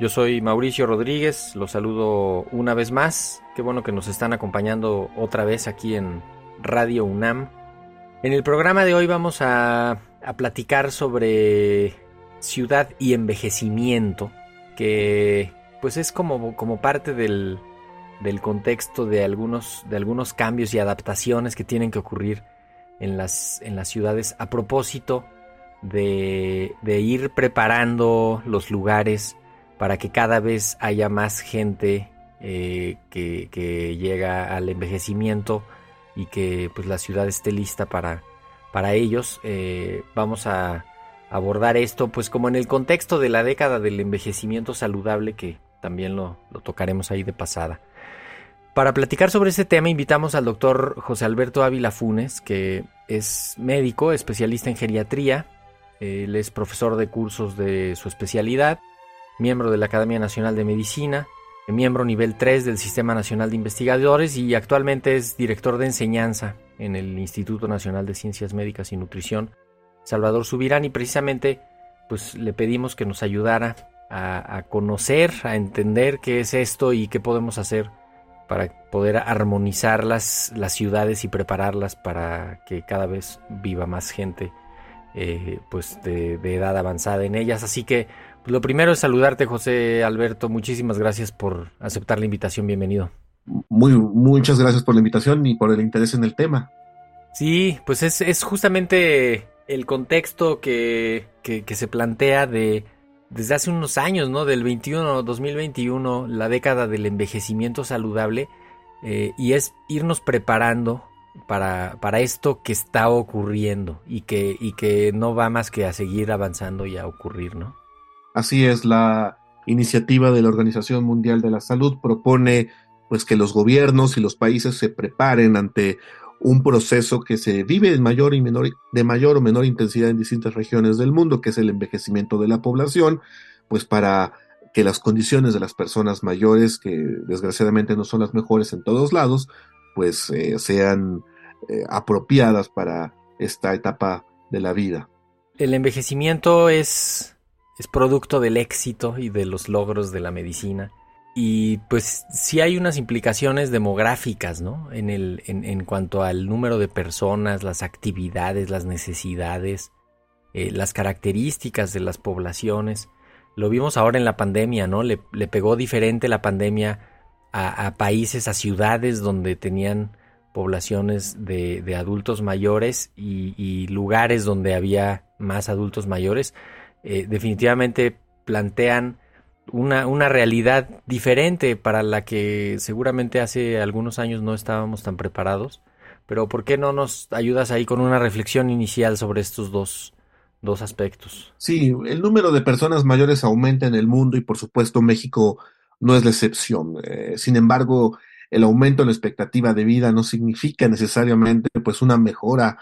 Yo soy Mauricio Rodríguez, los saludo una vez más. Qué bueno que nos están acompañando otra vez aquí en Radio UNAM. En el programa de hoy vamos a, a platicar sobre ciudad y envejecimiento, que pues es como, como parte del, del contexto de algunos, de algunos cambios y adaptaciones que tienen que ocurrir en las, en las ciudades a propósito de, de ir preparando los lugares para que cada vez haya más gente eh, que, llega al envejecimiento y que pues la ciudad esté lista para, para ellos. Eh, vamos a abordar esto pues como en el contexto de la década del envejecimiento saludable que también lo, lo tocaremos ahí de pasada. Para platicar sobre este tema invitamos al doctor José Alberto Ávila Funes, que es médico, especialista en geriatría, él es profesor de cursos de su especialidad, miembro de la Academia Nacional de Medicina, miembro nivel 3 del Sistema Nacional de Investigadores y actualmente es director de enseñanza en el Instituto Nacional de Ciencias Médicas y Nutrición, Salvador Subirán, y precisamente pues le pedimos que nos ayudara a, conocer, a entender qué es esto y qué podemos hacer para poder armonizar las, las ciudades y prepararlas para que cada vez viva más gente eh, pues de, de, edad avanzada en ellas. Así que lo primero es saludarte, José Alberto. Muchísimas gracias por aceptar la invitación. Bienvenido. Muy, muchas gracias por la invitación y por el interés en el tema. Sí, pues es, es justamente el contexto que, que, que, se plantea de desde hace unos años, ¿no? Del 21, 2021, la década del envejecimiento saludable, eh, y es irnos preparando para, para esto que está ocurriendo y que, y que no va más que a seguir avanzando y a ocurrir, ¿no? Así es, la iniciativa de la Organización Mundial de la Salud propone pues que los gobiernos y los países se preparen ante un proceso que se vive mayor y menor, de mayor o menor intensidad en distintas regiones del mundo, que es el envejecimiento de la población, pues para que las condiciones de las personas mayores, que desgraciadamente no son las mejores en todos lados, pues eh, sean eh, apropiadas para esta etapa de la vida. El envejecimiento es, es producto del éxito y de los logros de la medicina. Y pues sí hay unas implicaciones demográficas, ¿no? En, el, en, en cuanto al número de personas, las actividades, las necesidades, eh, las características de las poblaciones. Lo vimos ahora en la pandemia, ¿no? Le, le pegó diferente la pandemia a, países, a ciudades donde tenían poblaciones de, de adultos mayores y, lugares donde había más adultos mayores. Eh, definitivamente plantean una, una realidad diferente para la que seguramente hace algunos años no estábamos tan preparados. Pero ¿por qué no nos ayudas ahí con una reflexión inicial sobre estos dos, dos aspectos? Sí, el número de personas mayores aumenta en el mundo y por supuesto México no es la excepción. Eh, sin embargo, el aumento en la expectativa de vida no significa necesariamente pues una mejora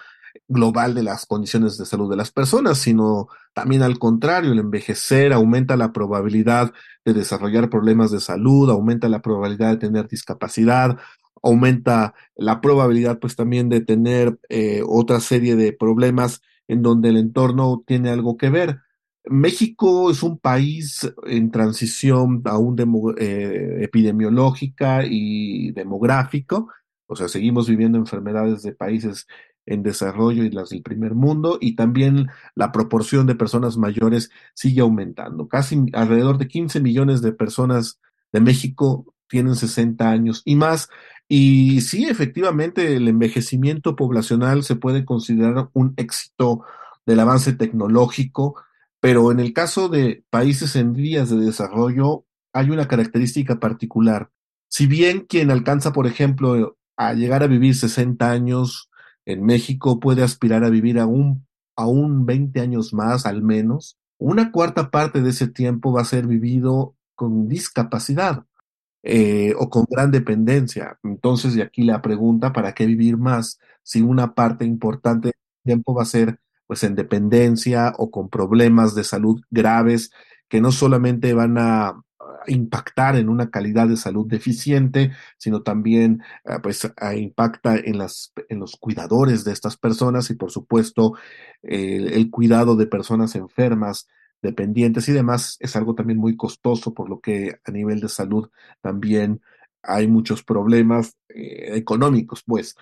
global de las condiciones de salud de las personas, sino también al contrario, el envejecer aumenta la probabilidad de desarrollar problemas de salud, aumenta la probabilidad de tener discapacidad, aumenta la probabilidad pues también de tener eh, otra serie de problemas en donde el entorno tiene algo que ver. México es un país en transición aún eh, epidemiológica y demográfico, o sea, seguimos viviendo enfermedades de países en desarrollo y las del primer mundo, y también la proporción de personas mayores sigue aumentando. Casi alrededor de 15 millones de personas de México tienen 60 años y más. Y sí, efectivamente, el envejecimiento poblacional se puede considerar un éxito del avance tecnológico, pero en el caso de países en vías de desarrollo hay una característica particular. Si bien quien alcanza, por ejemplo, a llegar a vivir 60 años en México puede aspirar a vivir aún, aún 20 años más al menos, una cuarta parte de ese tiempo va a ser vivido con discapacidad eh, o con gran dependencia. Entonces, de aquí la pregunta, ¿para qué vivir más si una parte importante del tiempo va a ser pues en dependencia o con problemas de salud graves que no solamente van a impactar en una calidad de salud deficiente, sino también uh, pues impacta en, los cuidadores de estas personas y por supuesto eh, el cuidado de personas enfermas, dependientes y demás es algo también muy costoso, por lo que a nivel de salud también hay muchos problemas eh, económicos, pues.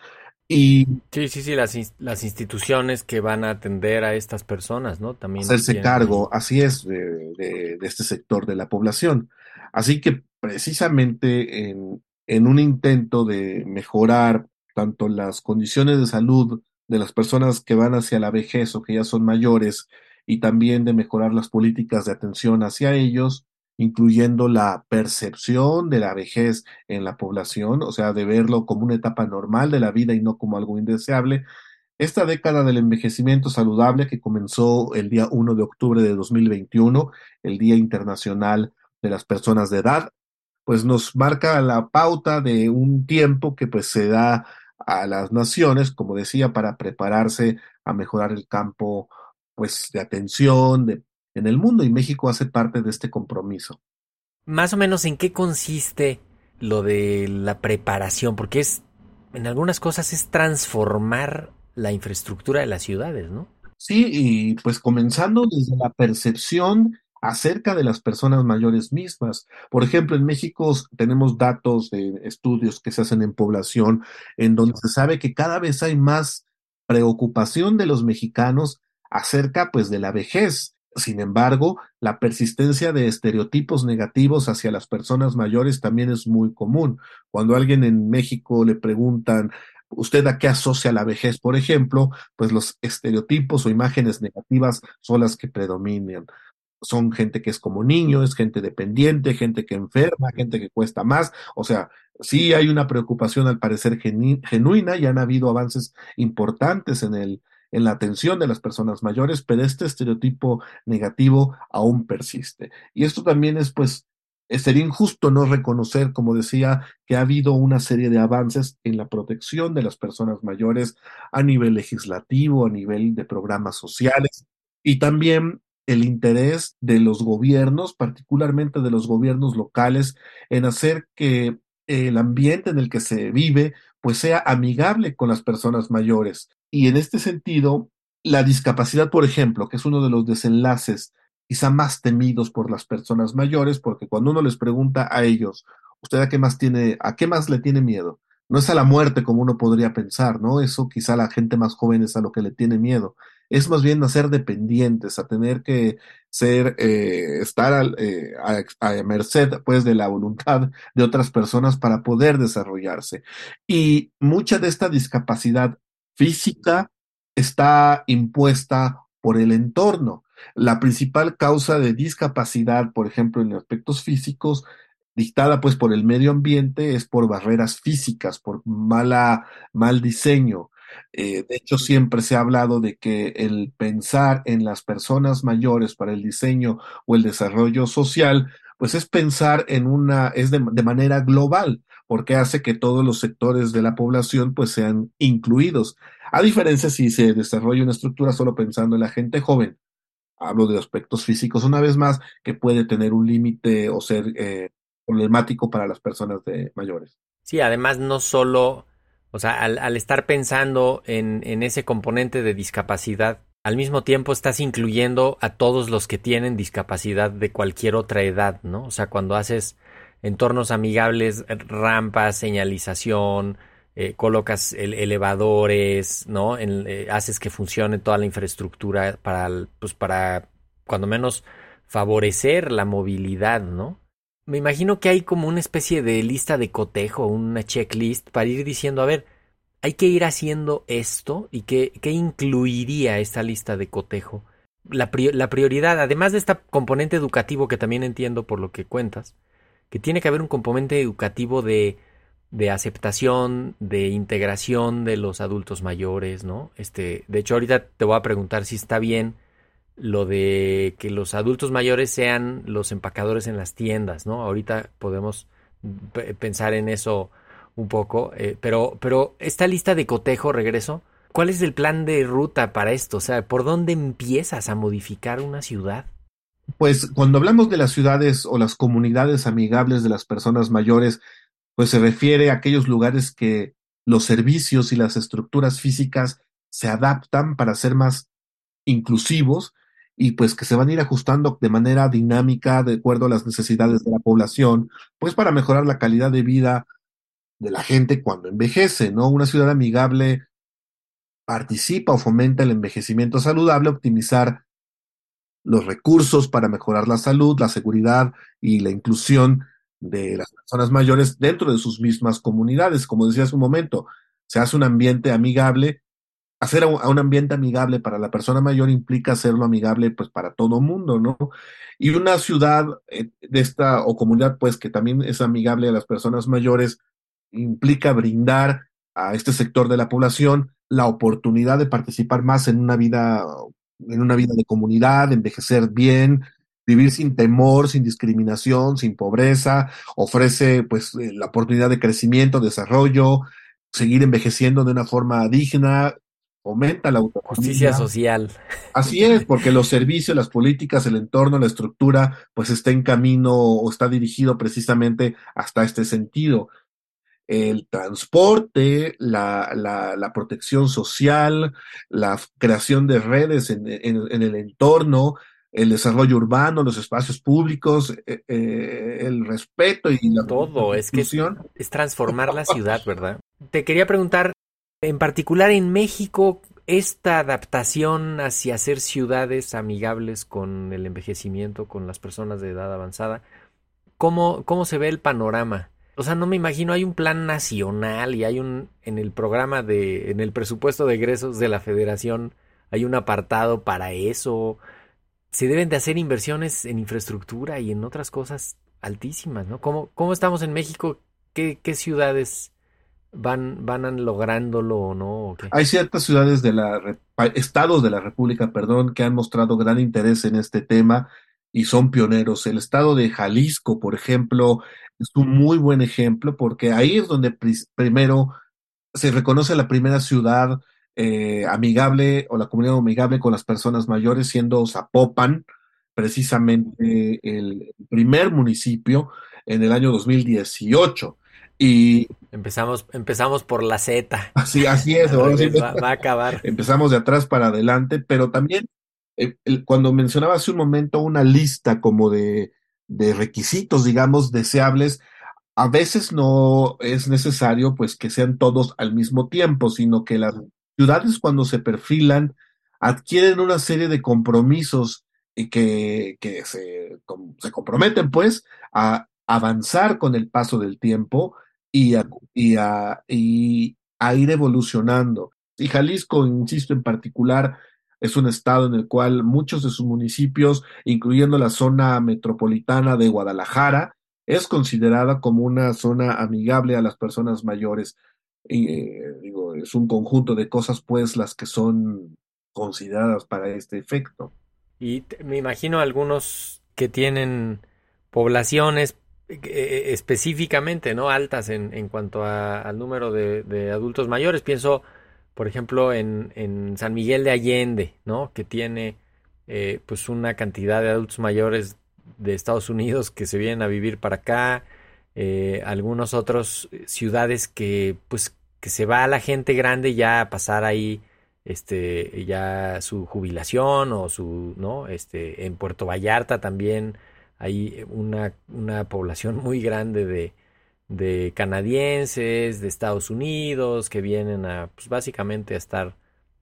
Y sí, sí, sí, las, las instituciones que van a atender a estas personas, ¿no? También hacerse tienen... cargo, así es, de, de, de, este sector de la población. Así que precisamente en, en un intento de mejorar tanto las condiciones de salud de las personas que van hacia la vejez o que ya son mayores y también de mejorar las políticas de atención hacia ellos, incluyendo la percepción de la vejez en la población, o sea, de verlo como una etapa normal de la vida y no como algo indeseable. Esta década del envejecimiento saludable que comenzó el día 1 de octubre de 2021, el Día Internacional de las Personas de Edad, pues nos marca la pauta de un tiempo que pues se da a las naciones, como decía, para prepararse a mejorar el campo pues de atención de, en el mundo y México hace parte de este compromiso. Más o menos en qué consiste lo de la preparación, porque es en algunas cosas es transformar la infraestructura de las ciudades, ¿no? Sí, y pues comenzando desde la percepción acerca de las personas mayores mismas. Por ejemplo, en México tenemos datos de estudios que se hacen en población en donde se sabe que cada vez hay más preocupación de los mexicanos acerca pues de la vejez. Sin embargo, la persistencia de estereotipos negativos hacia las personas mayores también es muy común. Cuando a alguien en México le preguntan ¿Usted a qué asocia la vejez, por ejemplo? Pues los estereotipos o imágenes negativas son las que predominan. Son gente que es como niño, es gente dependiente, gente que enferma, gente que cuesta más. O sea, sí hay una preocupación al parecer genuina y han habido avances importantes en el, en la atención de las personas mayores, pero este estereotipo negativo aún persiste. Y esto también es, pues, sería injusto no reconocer, como decía, que ha habido una serie de avances en la protección de las personas mayores a nivel legislativo, a nivel de programas sociales y también el interés de los gobiernos, particularmente de los gobiernos locales, en hacer que el ambiente en el que se vive pues sea amigable con las personas mayores. Y en este sentido, la discapacidad, por ejemplo, que es uno de los desenlaces quizá más temidos por las personas mayores, porque cuando uno les pregunta a ellos, ¿usted a qué más tiene, a qué más le tiene miedo? No es a la muerte como uno podría pensar, ¿no? Eso quizá la gente más joven es a lo que le tiene miedo. Es más bien a ser dependientes, a tener que ser, eh, estar eh, a, a, merced, pues, de la voluntad de otras personas para poder desarrollarse. Y mucha de esta discapacidad física está impuesta por el entorno. La principal causa de discapacidad, por ejemplo, en aspectos físicos, dictada pues por el medio ambiente, es por barreras físicas, por mala, mal diseño. Eh, de hecho, siempre se ha hablado de que el pensar en las personas mayores para el diseño o el desarrollo social, pues es pensar en una, es de, de manera global, porque hace que todos los sectores de la población pues sean incluidos. A diferencia si se desarrolla una estructura solo pensando en la gente joven, hablo de aspectos físicos una vez más, que puede tener un límite o ser eh, problemático para las personas de mayores. Sí, además no solo, o sea, al, al estar pensando en, en, ese componente de discapacidad, al mismo tiempo estás incluyendo a todos los que tienen discapacidad de cualquier otra edad, ¿no? O sea, cuando haces entornos amigables, rampas, señalización, eh, colocas el, elevadores, ¿no? Eh, haces que funcione toda la infraestructura para, pues para, cuando menos, favorecer la movilidad, ¿no? me imagino que hay como una especie de lista de cotejo, una checklist para ir diciendo, a ver, hay que ir haciendo esto y qué, qué incluiría esta lista de cotejo. La, la prioridad, además de este componente educativo que también entiendo por lo que cuentas, que tiene que haber un componente educativo de, de aceptación, de integración de los adultos mayores, ¿no? Este, de hecho, ahorita te voy a preguntar si está bien lo de que los adultos mayores sean los empacadores en las tiendas, ¿no? Ahorita podemos pensar en eso un poco, eh, pero, pero esta lista de cotejo, regreso, ¿cuál es el plan de ruta para esto? O sea, ¿por dónde empiezas a modificar una ciudad? Pues cuando hablamos de las ciudades o las comunidades amigables de las personas mayores, pues se refiere a aquellos lugares que los servicios y las estructuras físicas se adaptan para ser más inclusivos y pues que se van a ir ajustando de manera dinámica de acuerdo a las necesidades de la población, pues para mejorar la calidad de vida de la gente cuando envejece, ¿no? Una ciudad amigable participa o fomenta el envejecimiento saludable, optimizar los recursos para mejorar la salud, la seguridad y la inclusión de las personas mayores dentro de sus mismas comunidades. Como decía hace un momento, se hace un ambiente amigable hacer a un, ambiente amigable para la persona mayor implica hacerlo amigable pues para todo mundo, ¿no? Y una ciudad eh, de esta o comunidad pues que también es amigable a las personas mayores implica brindar a este sector de la población la oportunidad de participar más en una vida en una vida de comunidad, envejecer bien, vivir sin temor, sin discriminación, sin pobreza, ofrece pues eh, la oportunidad de crecimiento, desarrollo, seguir envejeciendo de una forma digna, aumenta la Justicia social. Así es, porque los servicios, las políticas, el entorno, la estructura, pues está en camino o está dirigido precisamente hasta este sentido. El transporte, la, la, la protección social, la creación de redes en, en, el entorno, el desarrollo urbano, los espacios públicos, eh, eh, el respeto y la todo es que es transformar la ciudad, ¿verdad? Te quería preguntar en particular en México, esta adaptación hacia ser ciudades amigables con el envejecimiento, con las personas de edad avanzada, ¿cómo, cómo se ve el panorama? O sea, no me imagino, hay un plan nacional y hay un, en el programa de, en el presupuesto de egresos de la federación, hay un apartado para eso. Se deben de hacer inversiones en infraestructura y en otras cosas altísimas, ¿no? ¿Cómo, cómo estamos en México? ¿Qué, qué ciudades van, van lográndolo o no? Hay ciertas ciudades de la, estados de la República, perdón, que han mostrado gran interés en este tema y son pioneros. El estado de Jalisco, por ejemplo, es un muy buen ejemplo porque ahí es donde primero se reconoce la primera ciudad eh, amigable o la comunidad amigable con las personas mayores, siendo Zapopan, precisamente el primer municipio en el año 2018. Y empezamos, empezamos por la Z. Así, así es. va, a acabar. Empezamos de atrás para adelante, pero también eh, cuando mencionaba hace un momento una lista como de, de requisitos, digamos, deseables, a veces no es necesario pues que sean todos al mismo tiempo, sino que las ciudades cuando se perfilan adquieren una serie de compromisos y que, que se, se comprometen pues a avanzar con el paso del tiempo y a, y a, y a ir evolucionando. Y Jalisco, insisto en particular, es un estado en el cual muchos de sus municipios, incluyendo la zona metropolitana de Guadalajara, es considerada como una zona amigable a las personas mayores. Y, eh, digo, es un conjunto de cosas, pues, las que son consideradas para este efecto. Y me imagino algunos que tienen poblaciones eh, específicamente no altas en, en cuanto al número de, adultos mayores. Pienso, por ejemplo, en, en, San Miguel de Allende, ¿no? que tiene eh, pues una cantidad de adultos mayores de Estados Unidos que se vienen a vivir para acá. Eh, algunos otros ciudades que pues que se va la gente grande ya a pasar ahí este ya su jubilación o su no este en Puerto Vallarta también hay una, una población muy grande de, de, canadienses, de Estados Unidos, que vienen a, pues básicamente a estar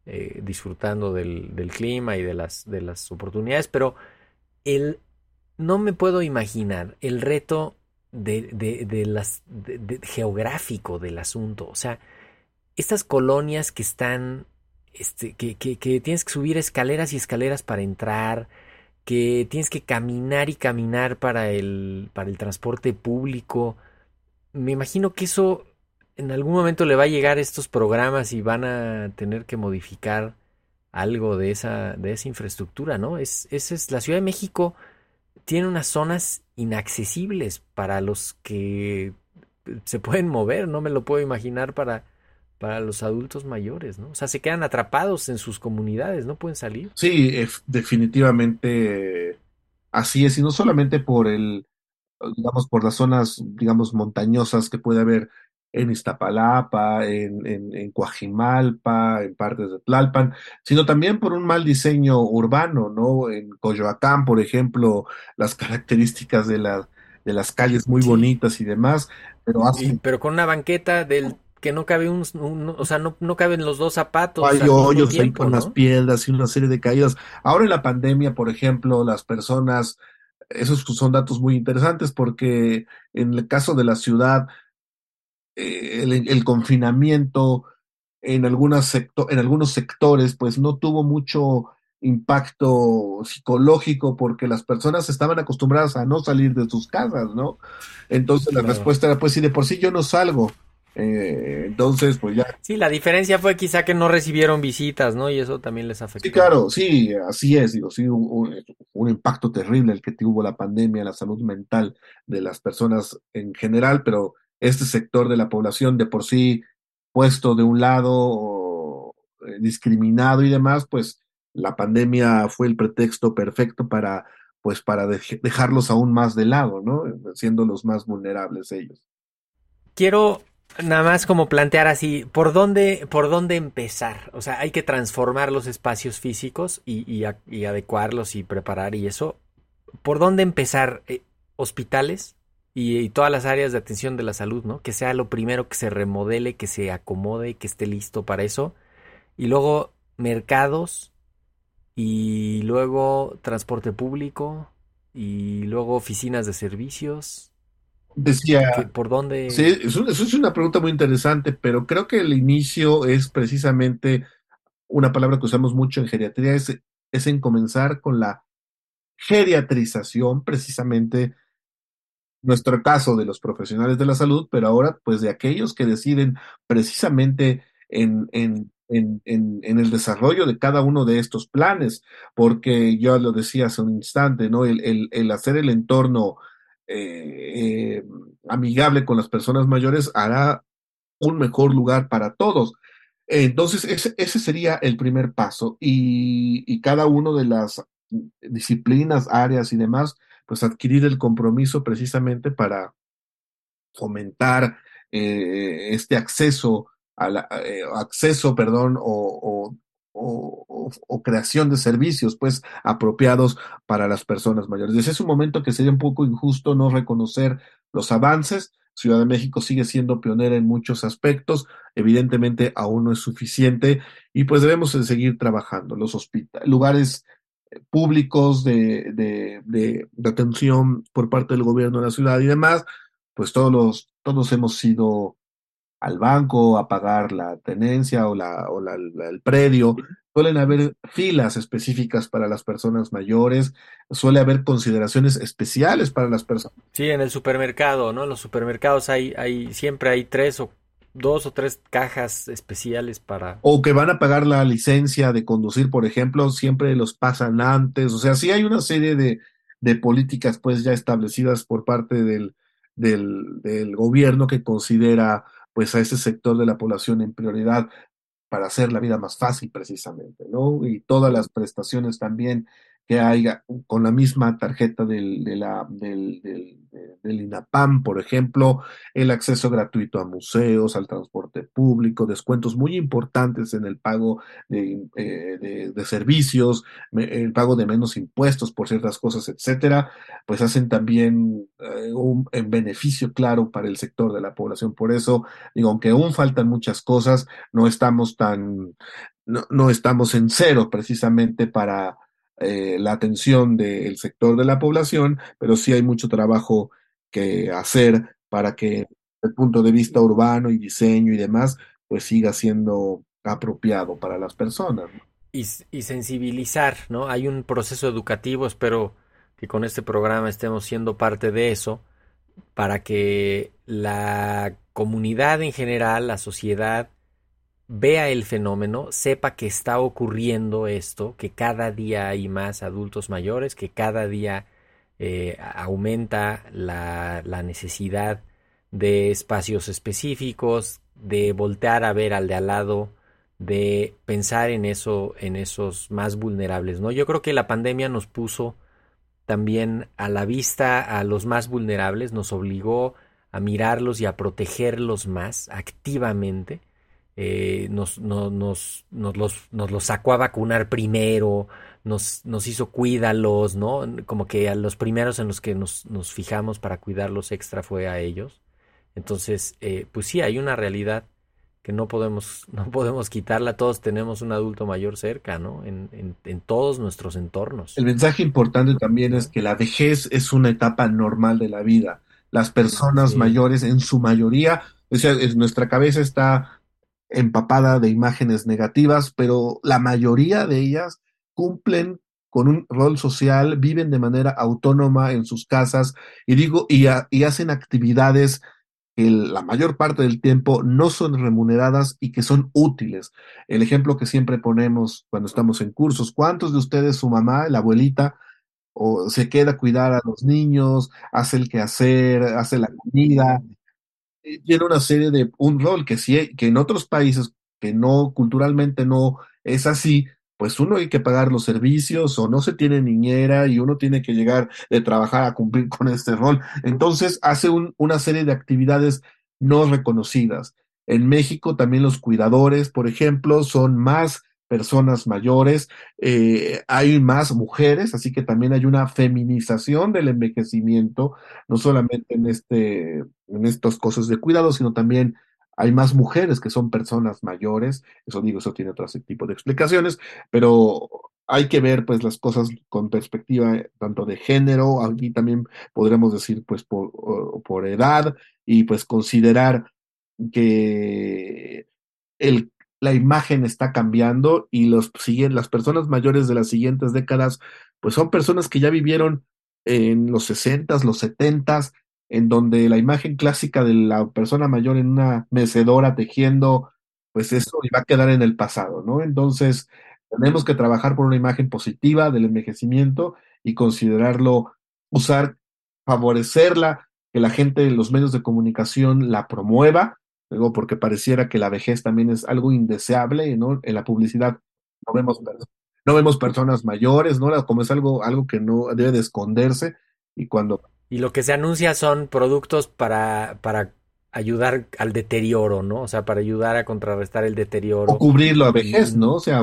eh, disfrutando del, clima y de las, de las oportunidades, pero el, no me puedo imaginar el reto de, de, de las geográfico del asunto. O sea, estas colonias que están, este, que, que, que tienes que subir escaleras y escaleras para entrar, que tienes que caminar y caminar para el, para el transporte público. Me imagino que eso en algún momento le va a llegar estos programas y van a tener que modificar algo de esa, de esa infraestructura, ¿no? Es, es, la Ciudad de México tiene unas zonas inaccesibles para los que se pueden mover, no me lo puedo imaginar para, para los adultos mayores, ¿no? O sea, se quedan atrapados en sus comunidades, no pueden salir. Sí, definitivamente así es, y no solamente por el, digamos, por las zonas, digamos, montañosas que puede haber en Iztapalapa, en, en, en, Coajimalpa, en partes de Tlalpan, sino también por un mal diseño urbano, ¿no? En Coyoacán, por ejemplo, las características de, la, de las calles muy bonitas y demás, pero pero con una banqueta del que no cabe un, o sea, no, no, caben los dos zapatos. Hay hoyos ahí con las piedras y una serie de caídas. Ahora en la pandemia, por ejemplo, las personas, esos son datos muy interesantes porque en el caso de la ciudad, eh, el, confinamiento en, algunas sector, en algunos sectores, pues no tuvo mucho impacto psicológico porque las personas estaban acostumbradas a no salir de sus casas, ¿no? Entonces la respuesta era, pues si de por sí yo no salgo, eh, entonces pues ya. Sí, la diferencia fue quizá que no recibieron visitas, ¿no? Y eso también les afectó. Sí, claro, sí, así es, digo, sí, un, un impacto terrible el que tuvo la pandemia, la salud mental de las personas en general, pero este sector de la población de por sí puesto de un lado o eh, discriminado y demás, pues la pandemia fue el pretexto perfecto para pues para dejarlos aún más de lado, ¿no? Siendo los más vulnerables ellos. Quiero nada más como plantear así, ¿por dónde, por dónde empezar? O sea, hay que transformar los espacios físicos y, y, adecuarlos y preparar y eso. ¿Por dónde empezar? Eh, ¿Hospitales? y, todas las áreas de atención de la salud, ¿no? Que sea lo primero que se remodele, que se acomode, que esté listo para eso. Y luego mercados y luego transporte público y luego oficinas de servicios. Decía, ¿Por dónde? Sí, eso, es una pregunta muy interesante, pero creo que el inicio es precisamente una palabra que usamos mucho en geriatría, es, es en comenzar con la geriatrización precisamente nuestro caso de los profesionales de la salud, pero ahora pues de aquellos que deciden precisamente en, en, en, en, el desarrollo de cada uno de estos planes, porque yo lo decía hace un instante, ¿no? El, el, el hacer el entorno eh, eh, amigable con las personas mayores hará un mejor lugar para todos. Entonces, ese, ese sería el primer paso y, y cada uno de las disciplinas, áreas y demás, pues adquirir el compromiso precisamente para fomentar eh, este acceso a acceso, perdón, o, o, creación de servicios pues apropiados para las personas mayores. Ese momento que sería un poco injusto no reconocer los avances. Ciudad de México sigue siendo pionera en muchos aspectos, evidentemente aún no es suficiente y pues debemos seguir trabajando. Los hospitales, lugares públicos de, de, de, atención por parte del gobierno de la ciudad y demás, pues todos los, todos hemos ido al banco a pagar la tenencia o, la, o la, el predio. Suelen haber filas específicas para las personas mayores, suele haber consideraciones especiales para las personas. Sí, en el supermercado, ¿no? En los supermercados hay, hay, siempre hay tres o dos o tres cajas especiales para... O que van a pagar la licencia de conducir, por ejemplo, siempre los pasan antes. O sea, sí hay una serie de, de políticas pues ya establecidas por parte del, del, del gobierno que considera pues a ese sector de la población en prioridad para hacer la vida más fácil precisamente, ¿no? Y todas las prestaciones también que haya con la misma tarjeta del, de la, del, del, del, INAPAM, por ejemplo, el acceso gratuito a museos, al transporte público, descuentos muy importantes en el pago de, eh, de, servicios, el pago de menos impuestos por ciertas cosas, etcétera, pues hacen también eh, un en beneficio claro para el sector de la población. Por eso, digo, aunque aún faltan muchas cosas, no estamos tan, no, no estamos en cero precisamente para eh, la atención del sector de la población, pero sí hay mucho trabajo que hacer para que el punto de vista urbano y diseño y demás, pues siga siendo apropiado para las personas. y sensibilizar, ¿no? Hay un proceso educativo, espero que con este programa estemos siendo parte de eso, para que la comunidad en general, la sociedad, vea el fenómeno, sepa que está ocurriendo esto, que cada día hay más adultos mayores, que cada día eh, aumenta la, la, necesidad de espacios específicos, de voltear a ver al de al lado, de pensar en eso, en esos más vulnerables, ¿no? Yo creo que la pandemia nos puso también a la vista a los más vulnerables, nos obligó a mirarlos y a protegerlos más activamente. Eh, nos, no, nos, nos, los, nos los sacó a vacunar primero, nos, nos hizo cuídalos, ¿no? Como que a los primeros en los que nos, nos fijamos para cuidarlos extra fue a ellos. Entonces, eh, pues sí, hay una realidad que no podemos, no podemos quitarla. Todos tenemos un adulto mayor cerca, ¿no? En, en, en, todos nuestros entornos. El mensaje importante también es que la vejez es una etapa normal de la vida. Las personas sí. mayores, en su mayoría, o sea, nuestra cabeza está empapada de imágenes negativas, pero la mayoría de ellas cumplen con un rol social, viven de manera autónoma en sus casas y digo, y, hacen actividades que la mayor parte del tiempo no son remuneradas y que son útiles. El ejemplo que siempre ponemos cuando estamos en cursos, ¿cuántos de ustedes, su mamá, la abuelita, o se queda a cuidar a los niños, hace el quehacer, hace la comida, tiene una serie de un rol que sí, que en otros países que no culturalmente no es así, pues uno hay que pagar los servicios o no se tiene niñera y uno tiene que llegar de trabajar a cumplir con este rol. Entonces hace un, una serie de actividades no reconocidas. En México también los cuidadores, por ejemplo, son más personas mayores, eh, hay más mujeres, así que también hay una feminización del envejecimiento, no solamente en, este, en estas cosas de cuidado, sino también hay más mujeres que son personas mayores, eso digo, eso tiene otro tipo de explicaciones, pero hay que ver pues las cosas con perspectiva tanto de género, aquí también podremos decir pues por, por edad y pues considerar que el la imagen está cambiando y los, las personas mayores de las siguientes décadas, pues son personas que ya vivieron en los 60 los 70 en donde la imagen clásica de la persona mayor en una mecedora tejiendo, pues eso iba a quedar en el pasado, ¿no? Entonces, tenemos que trabajar por una imagen positiva del envejecimiento y considerarlo, usar, favorecerla, que la gente, los medios de comunicación la promueva, Luego, porque pareciera que la vejez también es algo indeseable, ¿no? En la publicidad no vemos, no vemos personas mayores, ¿no? Como es algo, algo que no debe de esconderse y cuando... Y lo que se anuncia son productos para, para ayudar al deterioro, ¿no? O sea, para ayudar a contrarrestar el deterioro. O cubrirlo a vejez, ¿no? O sea,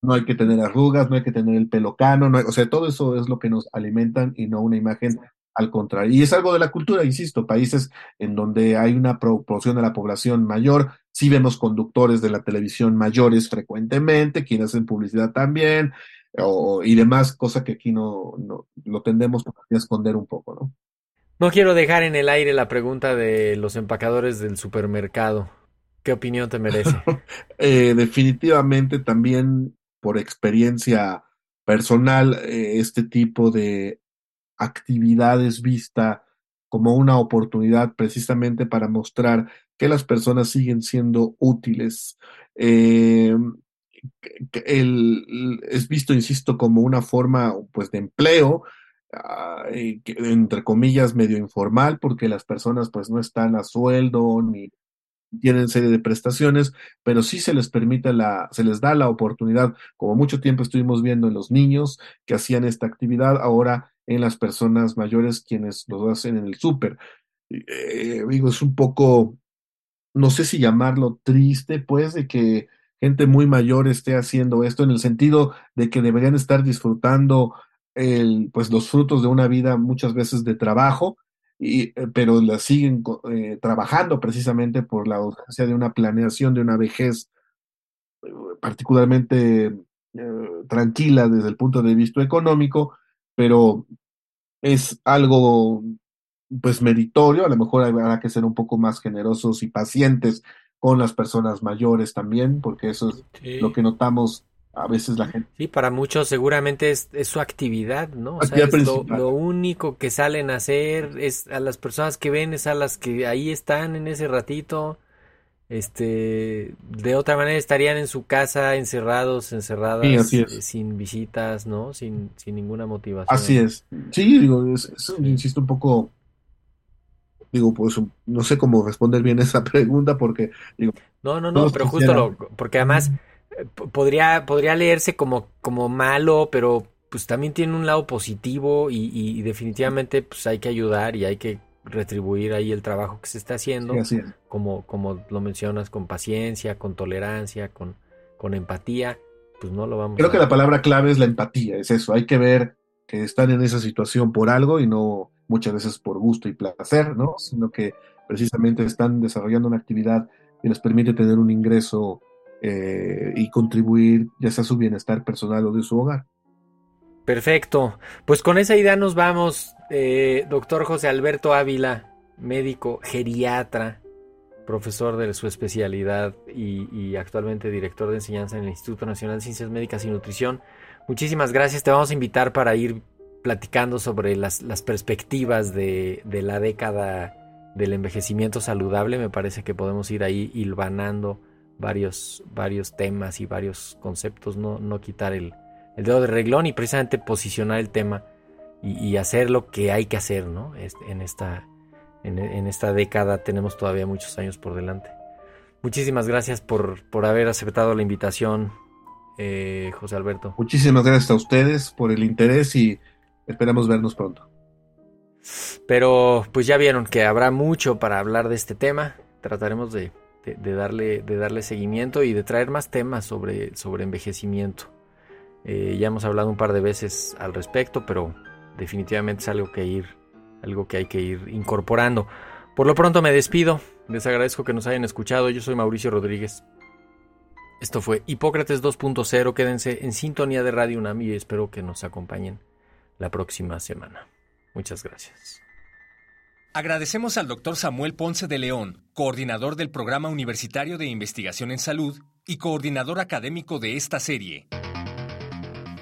no hay que tener arrugas, no hay que tener el pelo cano, no hay, o sea, todo eso es lo que nos alimentan y no una imagen al contrario. Y es algo de la cultura, insisto, países en donde hay una proporción de la población mayor, sí vemos conductores de la televisión mayores frecuentemente, quienes hacen publicidad también, o, y demás, cosa que aquí no, no lo tendemos a esconder un poco, ¿no? No quiero dejar en el aire la pregunta de los empacadores del supermercado. ¿Qué opinión te merece? eh, definitivamente también por experiencia personal, eh, este tipo de actividades vista como una oportunidad precisamente para mostrar que las personas siguen siendo útiles. Eh, el, es visto, insisto, como una forma pues, de empleo, entre comillas, medio informal, porque las personas pues no están a sueldo ni tienen serie de prestaciones, pero sí se les permite la, se les da la oportunidad, como mucho tiempo estuvimos viendo en los niños que hacían esta actividad, ahora en las personas mayores quienes lo hacen en el súper. Eh, digo, es un poco, no sé si llamarlo triste, pues, de que gente muy mayor esté haciendo esto en el sentido de que deberían estar disfrutando el, pues, los frutos de una vida muchas veces de trabajo, y, pero la siguen eh, trabajando precisamente por la ausencia de una planeación de una vejez particularmente tranquila desde el punto de vista económico, pero es algo pues meritorio, a lo mejor habrá que ser un poco más generosos y pacientes con las personas mayores también, porque eso es lo que notamos a veces la gente. Sí, para muchos seguramente es, su actividad, ¿no? O sea, lo, único que salen a hacer es a las personas que ven, es a las que ahí están en ese ratito. Este, de otra manera estarían en su casa encerrados, encerradas, eh, sin visitas, ¿no? Sin, sin ninguna motivación. Así es. Sí, digo, insisto un poco digo, pues no sé cómo responder bien esa pregunta porque digo, no, no, no, pero justo lo, porque además eh, podría, podría leerse como, como malo, pero pues también tiene un lado positivo y, definitivamente pues hay que ayudar y hay que retribuir ahí el trabajo que se está haciendo, como, como lo mencionas, con paciencia, con tolerancia, con, con empatía, pues no lo vamos Creo que la palabra clave es la empatía, es eso, hay que ver que están en esa situación por algo y no muchas veces por gusto y placer, ¿no? Sino que precisamente están desarrollando una actividad que les permite tener un ingreso eh, y contribuir ya sea a su bienestar personal o de su hogar. Perfecto. Pues con esa idea nos vamos, eh, doctor José Alberto Ávila, médico geriatra, profesor de su especialidad y, actualmente director de enseñanza en el Instituto Nacional de Ciencias Médicas y Nutrición. Muchísimas gracias. Te vamos a invitar para ir platicando sobre las, perspectivas de, la década del envejecimiento saludable. Me parece que podemos ir ahí hilvanando varios, temas y varios conceptos, no quitar el, dedo de reglón y precisamente posicionar el tema y, hacer lo que hay que hacer ¿no? en, esta, en, esta década. Tenemos todavía muchos años por delante. Muchísimas gracias por, por haber aceptado la invitación, eh, José Alberto. Muchísimas gracias a ustedes por el interés y Esperamos vernos pronto. Pero pues ya vieron que habrá mucho para hablar de este tema. Trataremos de, darle, de darle seguimiento y de traer más temas sobre, sobre envejecimiento. Eh, ya hemos hablado un par de veces al respecto, pero definitivamente es algo que ir, algo que hay que ir incorporando. Por lo pronto me despido. Les agradezco que nos hayan escuchado. Yo soy Mauricio Rodríguez. Esto fue Hipócrates 2.0. Quédense en sintonía de Radio UNAM y espero que nos acompañen la próxima semana. Muchas gracias. Agradecemos al doctor Samuel Ponce de León, coordinador del Programa Universitario de Investigación en Salud y coordinador académico de esta serie.